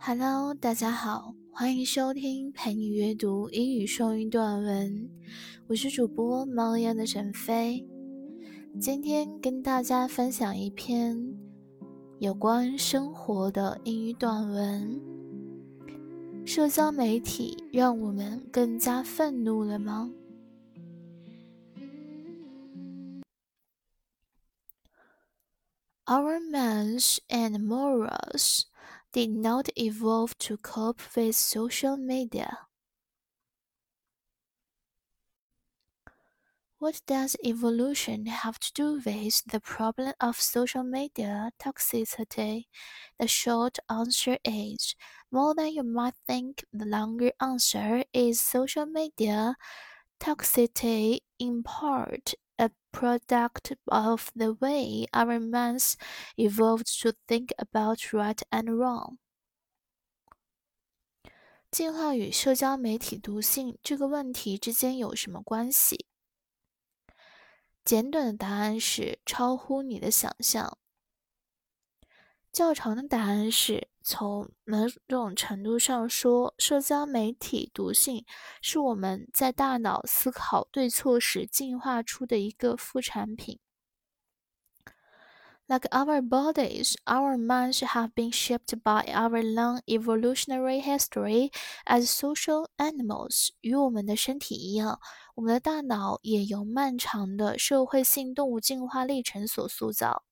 Hello，大家好，欢迎收听陪你阅读英语双语短文，我是主播猫一样的沈飞。今天跟大家分享一篇有关生活的英语短文。社交媒体让我们更加愤怒了吗？Our minds and morals. Did not evolve to cope with social media. What does evolution have to do with the problem of social media toxicity? The short answer is more than you might think. The longer answer is social media toxicity in part product of the way our minds evolved to think about right and wrong。进化与社交媒体毒性这个问题之间有什么关系？简短的答案是超乎你的想象。 较长的答案是。从某种程度上说，社交媒体毒性是我们在大脑思考对错时进化出的一个副产品。Like our bodies, our minds have been shaped by our long evolutionary history as social animals。与我们的身体一样，我们的大脑也由漫长的社会性动物进化历程所塑造。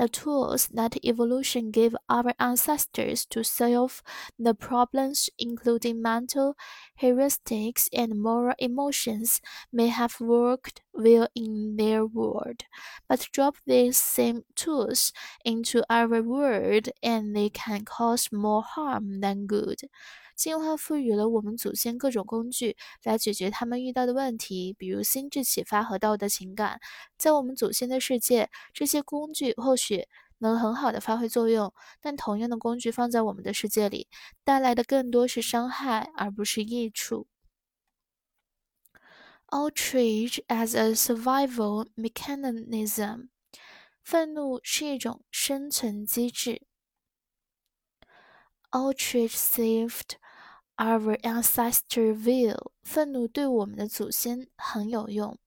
The tools that evolution gave our ancestors to solve the problems, including mental heuristics and moral emotions, may have worked well in their world, but drop these same tools into our world and they can cause more harm than good. 进化赋予了我们祖先各种工具来解决他们遇到的问题，比如心智启发和道德情感。在我们祖先的世界，这些工具或许能很好的发挥作用，但同样的工具放在我们的世界里，带来的更多是伤害而不是益处。Outrage as a survival mechanism，愤怒是一种生存机制。Outrage saved our ancestor will，愤怒对我们的祖先很有用。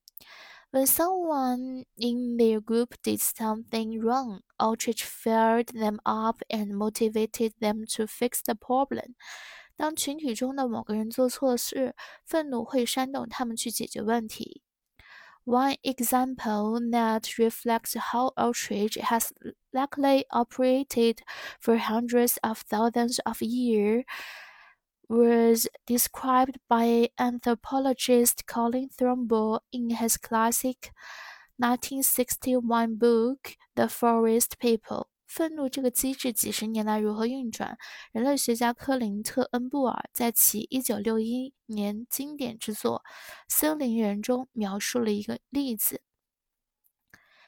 When someone in their group did something wrong, outrage fired them up and motivated them to fix the problem. 当群体中的某个人做错事，愤怒会煽动他们去解决问题。One example that reflects how outrage has likely operated for hundreds of thousands of years was described by anthropologist Colin Turnbull in his classic 1961 book The Forest People。愤怒这个机制几十年来如何运转？人类学家科林特·恩布尔在其1961年经典之作《森林人》中描述了一个例子。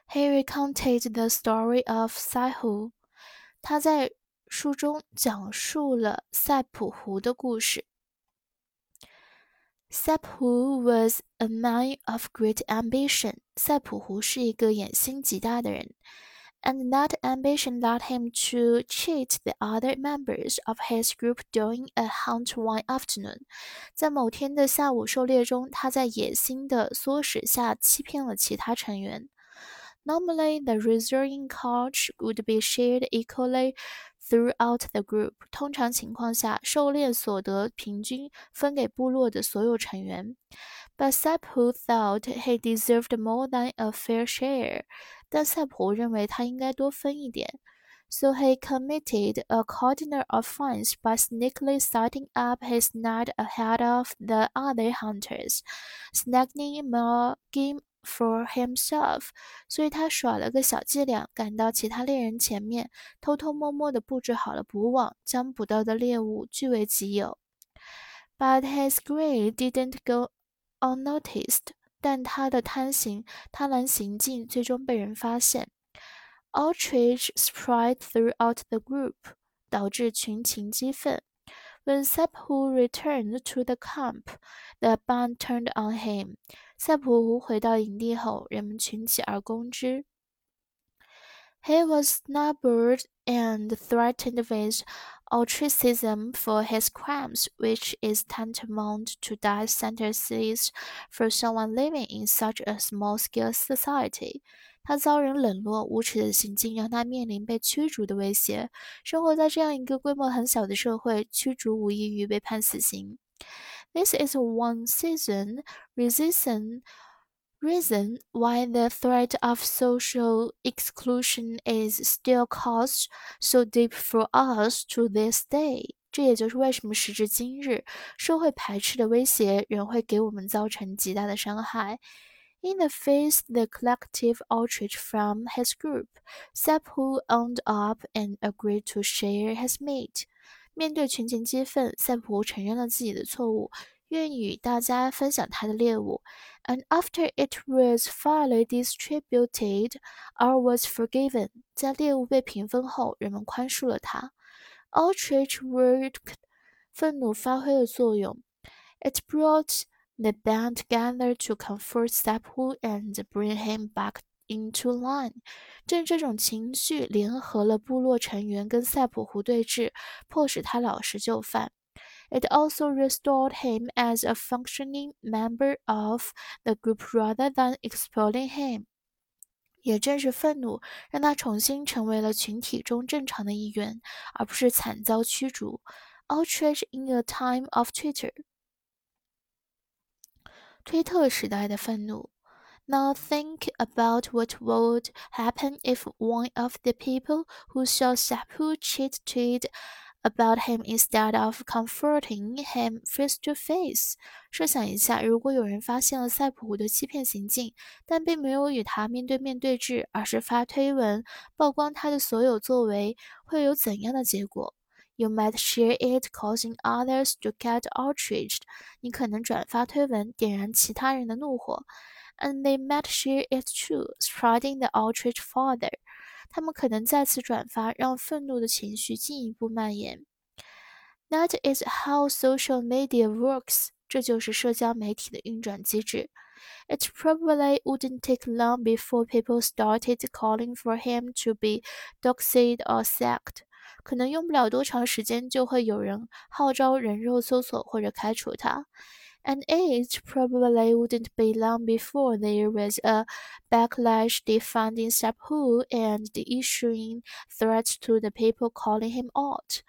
He recounted the story of Cephu。他在书中讲述了塞浦湖的故事。Cephu was a man of great ambition。塞浦湖是一个野心极大的人。And that ambition led him to cheat the other members of his group during a hunt one afternoon. 在某天的下午狩猎中，他在野心的唆使下欺骗了其他成员。Normally, the resulting catch would be shared equally throughout the group。通常情况下，狩猎所得平均分给部落的所有成员。But Cephu thought he deserved more than a fair share。但塞普认为他应该多分一点。So he committed a cardinal offense by sneakily setting up his net ahead of the other hunters, snagging more game For himself，所以他耍了个小伎俩，赶到其他猎人前面，偷偷摸摸地布置好了捕网，将捕到的猎物据为己有。But his greed didn't go unnoticed，但他的贪行、贪婪行径最终被人发现。Outrage spread throughout the group，导致群情激愤。When Cephu returned to the camp, the band turned on him. he was snubbed and threatened with ostracism for his crimes, which is tantamount to death sentences for someone living in such a small-scale society.他遭人冷落、无耻的行径让他面临被驱逐的威胁。生活在这样一个规模很小的社会，驱逐无异于被判死刑。This is one season reason reason why the threat of social exclusion is still caused so deep for us to this day. day。这也就是为什么时至今日，社会排斥的威胁仍会给我们造成极大的伤害。In the face the collective outrage from his group, Cephu owned up and agreed to share his meat. 面对群情激愤，塞普承认了自己的错误，愿与大家分享他的猎物。And after it was fairly distributed, all was forgiven. 在猎物被平分后，人们宽恕了他。Outrage worked，愤怒发挥了作用。It brought the band together to comfort Seppu and bring him back into line。正这种情绪联合了部落成员跟赛普湖对峙，迫使他老实就范。It also restored him as a functioning member of the group rather than expelling him. 也正是愤怒，让他重新成为了群体中正常的一员，而不是惨遭驱逐。Outrage in a time of Twitter，推特时代的愤怒。Now think about what would happen if one of the people who saw Cephu cheat tweet about him instead of confronting him face to face。设想一下，如果有人发现了赛普湖的欺骗行径，但并没有与他面对面对峙，而是发推文曝光他的所有作为，会有怎样的结果？You might share it, causing others to get outraged. 你可能转发推文，点燃其他人的怒火。And they might share it too, spreading the outrage further. 他们可能再次转发，让愤怒的情绪进一步蔓延。That is how social media works. 这就是社交媒体的运转机制。It probably wouldn't take long before people started calling for him to be doxed or sacked. 可能用不了多长时间，就会有人号召人肉搜索或者开除他。And it probably wouldn't be long before there was a backlash defending Sapu and issuing threats to the people calling him out。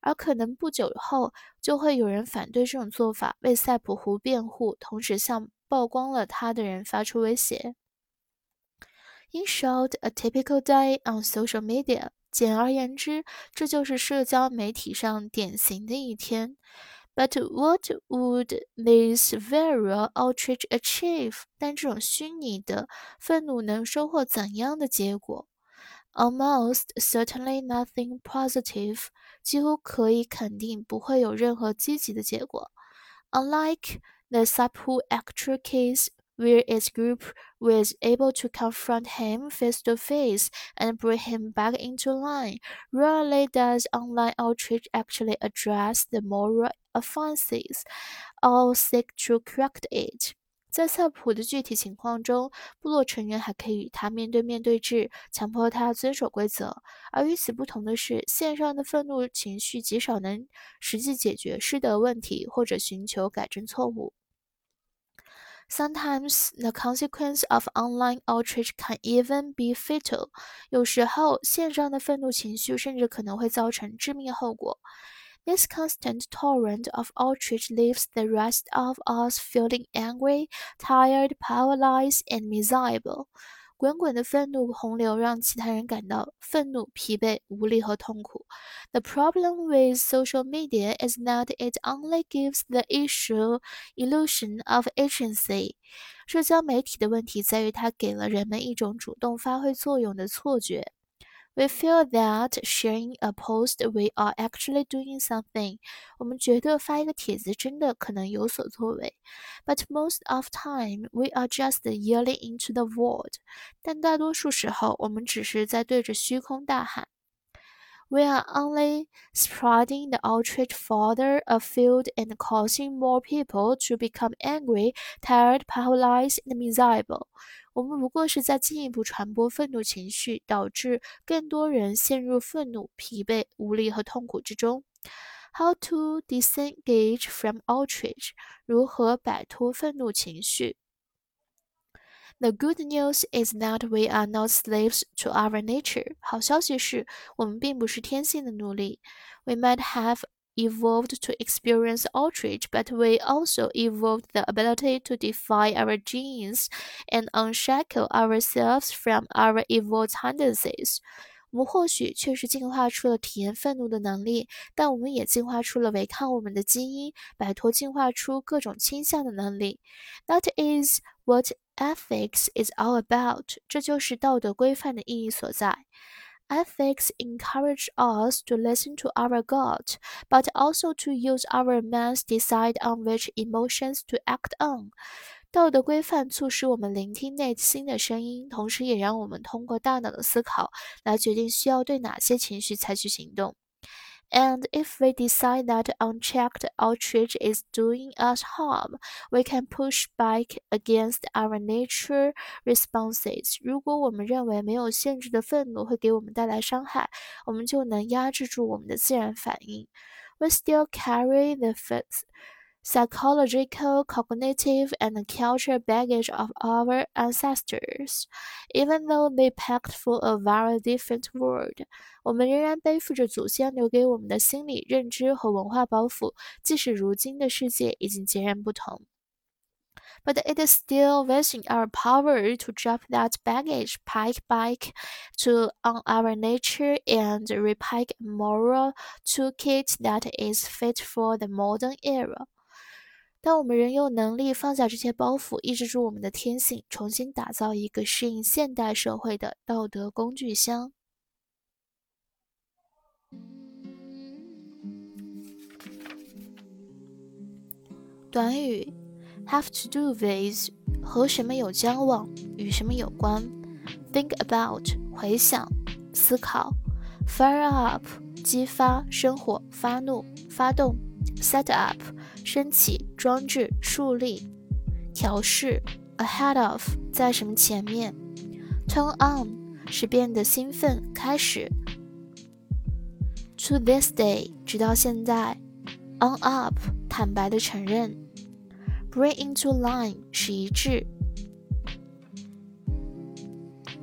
而可能不久后就会有人反对这种做法，为塞普湖辩护，同时向曝光了他的人发出威胁。In short, a typical day on social media 简而言之，这就是社交媒体上典型的一天。But what would this viral outrage achieve？但这种虚拟的愤怒能收获怎样的结果？Almost certainly nothing positive，几乎可以肯定不会有任何积极的结果。Unlike the Cephu actual case where its group was able to confront him face to face and bring him back into line. Rarely does online outrage actually address the moral offenses or seek to correct it. 在塞普的具体情况中，部落成员还可以与他面对面对峙，强迫他遵守规则。而与此不同的是，线上的愤怒情绪极少能实际解决师德问题，或者寻求改正错误。Sometimes the consequence of online outrage can even be fatal。有时候，线上的愤怒情绪甚至可能会造成致命后果。This constant torrent of outrage leaves the rest of us feeling angry, tired, paralyzed, and miserable. 滚滚的愤怒洪流让其他人感到愤怒、疲惫、无力和痛苦。The problem with social media is that it only gives the issue illusion of agency。社交媒体的问题在于它给了人们一种主动发挥作用的错觉。We feel that sharing a post, we are actually doing something. 我们觉得发一个帖子真的可能有所作为。But most of time, we are just yelling into the void. 但大多数时候，我们只是在对着虚空大喊。 We are only spreading the outrage further afield and causing more people to become angry, tired, paralyzed, and miserable. 我们不过是在进一步传播愤怒情绪，导致更多人陷入愤怒、疲惫、无力和痛苦之中。How to disengage from outrage？如何摆脱愤怒情绪 ？The good news is that we are not slaves to our nature。好消息是我们并不是天性的奴隶。We might have evolved to experience outrage, but we also evolved the ability to defy our genes and unshackle ourselves from our evil tendencies. 我们或许确实进化出了体验愤怒的能力，但我们也进化出了违抗我们的基因、摆脱进化出各种倾向的能力。That is what ethics is all about。这就是道德规范的意义所在。Ethics encourage us to listen to our gut, but also to use our minds decide on which emotions to act on. 道德规范促使我们聆听内心的声音，同时也让我们通过大脑的思考来决定需要对哪些情绪采取行动。 And if we decide that unchecked outrage is doing us harm, we can push back against our nature responses. 如果我们认为没有限制的愤怒会给我们带来伤害，我们就能压制住我们的自然反应。We still carry the psychological, cognitive, and cultural baggage of our ancestors, even though they packed for a very different world. 我们仍然背负着祖先留给我们的心理认知和文化包袱，即使如今的世界已经截然不同。but it is still within our power to drop that baggage, pike back to on our nature, and repack a moral toolkit that is fit for the modern era. 但我们仍有能力放下这些包袱，抑制住我们的天性，重新打造一个适应现代社会的道德工具箱。短语 have to do with 和什么有交往，与什么有关。think about 回想、思考。fire up 激发、生火、发怒、发动。set up 升起、装置、树立、调试；ahead of 在什么前面；turn on 使变得兴奋、开始；to this day 直到现在；on up 坦白的承认；bring into line 使一致、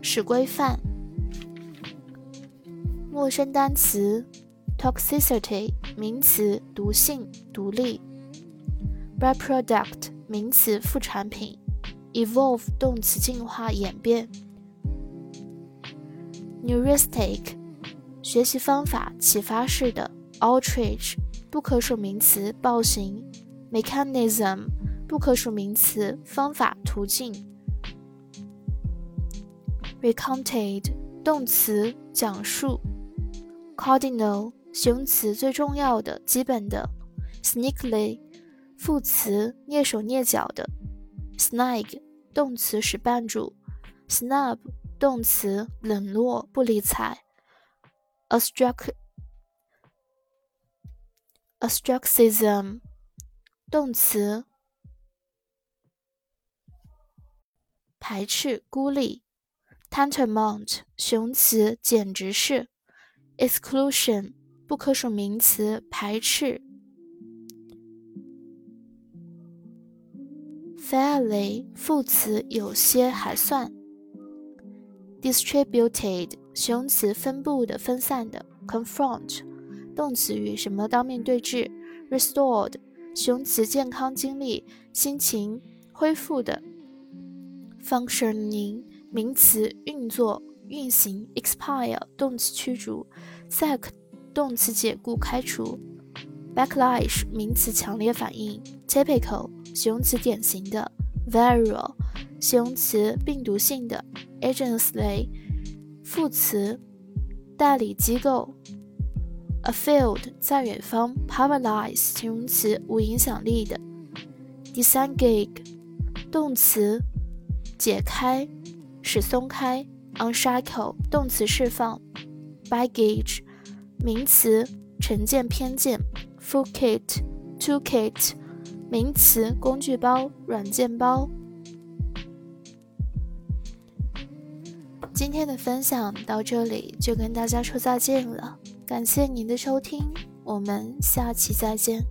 使规范。陌生单词。toxicity 名词，毒性、独立。Byproduct 名词，副产品。evolve 动词，进化、演变。neuristic 学习方法，启发式的。outrage 不可数名词，暴行。mechanism 不可数名词，方法、途径。recounted 动词，讲述。cardinal 形容词最重要的、基本的；sneakily，副词蹑手蹑脚的；snag，动词使绊住；snub，动词冷落、不理睬；astrac，astracism 动词排斥、孤立；tantamount，形容词简直是；exclusion。不可数名词，排斥。Fairly 副词，有些还算。distributed 形容词，分布的、分散的。confront 动词，与什么当面对质。restored 形容词，健康、精力、心情恢复的。functioning 名词，运作、运行。expire 动词，驱逐。sack 动词解雇、开除；backlash 名词强烈反应；typical 形容词典型的；viral 形容词病毒性的；agency 副词代理机构；afield 在远方；powerless 形容词无影响力的；disengage 动词解开、使松开；unshackle 动词释放；baggage 名词，成见、偏见；full kit，toolkit，名词，工具包、软件包今天的分享到这里就跟大家说再见了，感谢您的收听，我们下期再见。